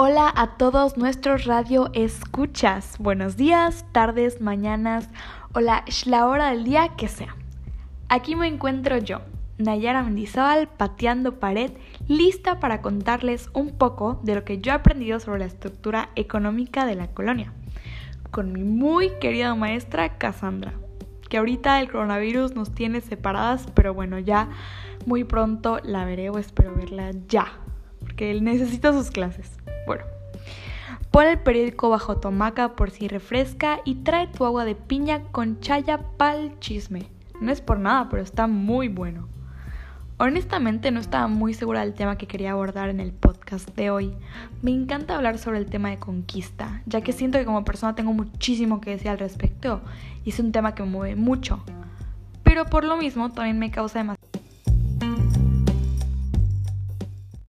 Hola a todos nuestros radio escuchas. Buenos días, tardes, mañanas o la, hora del día que sea. Aquí me encuentro yo, Nayara Mendizábal, pateando pared, lista para contarles un poco de lo que yo he aprendido sobre la estructura económica de la colonia, con mi muy querida maestra Cassandra, que ahorita el coronavirus nos tiene separadas, pero bueno, ya muy pronto la veré o espero verla ya, porque él necesita sus clases. Bueno, pon el periódico bajo tu hamaca por si refresca y trae tu agua de piña con chaya pa'l chisme. No es por nada, pero está muy bueno. Honestamente no estaba muy segura del tema que quería abordar en el podcast de hoy. Me encanta hablar sobre el tema de conquista, ya que siento que como persona tengo muchísimo que decir al respecto y es un tema que me mueve mucho. Pero por lo mismo también me causa demasiado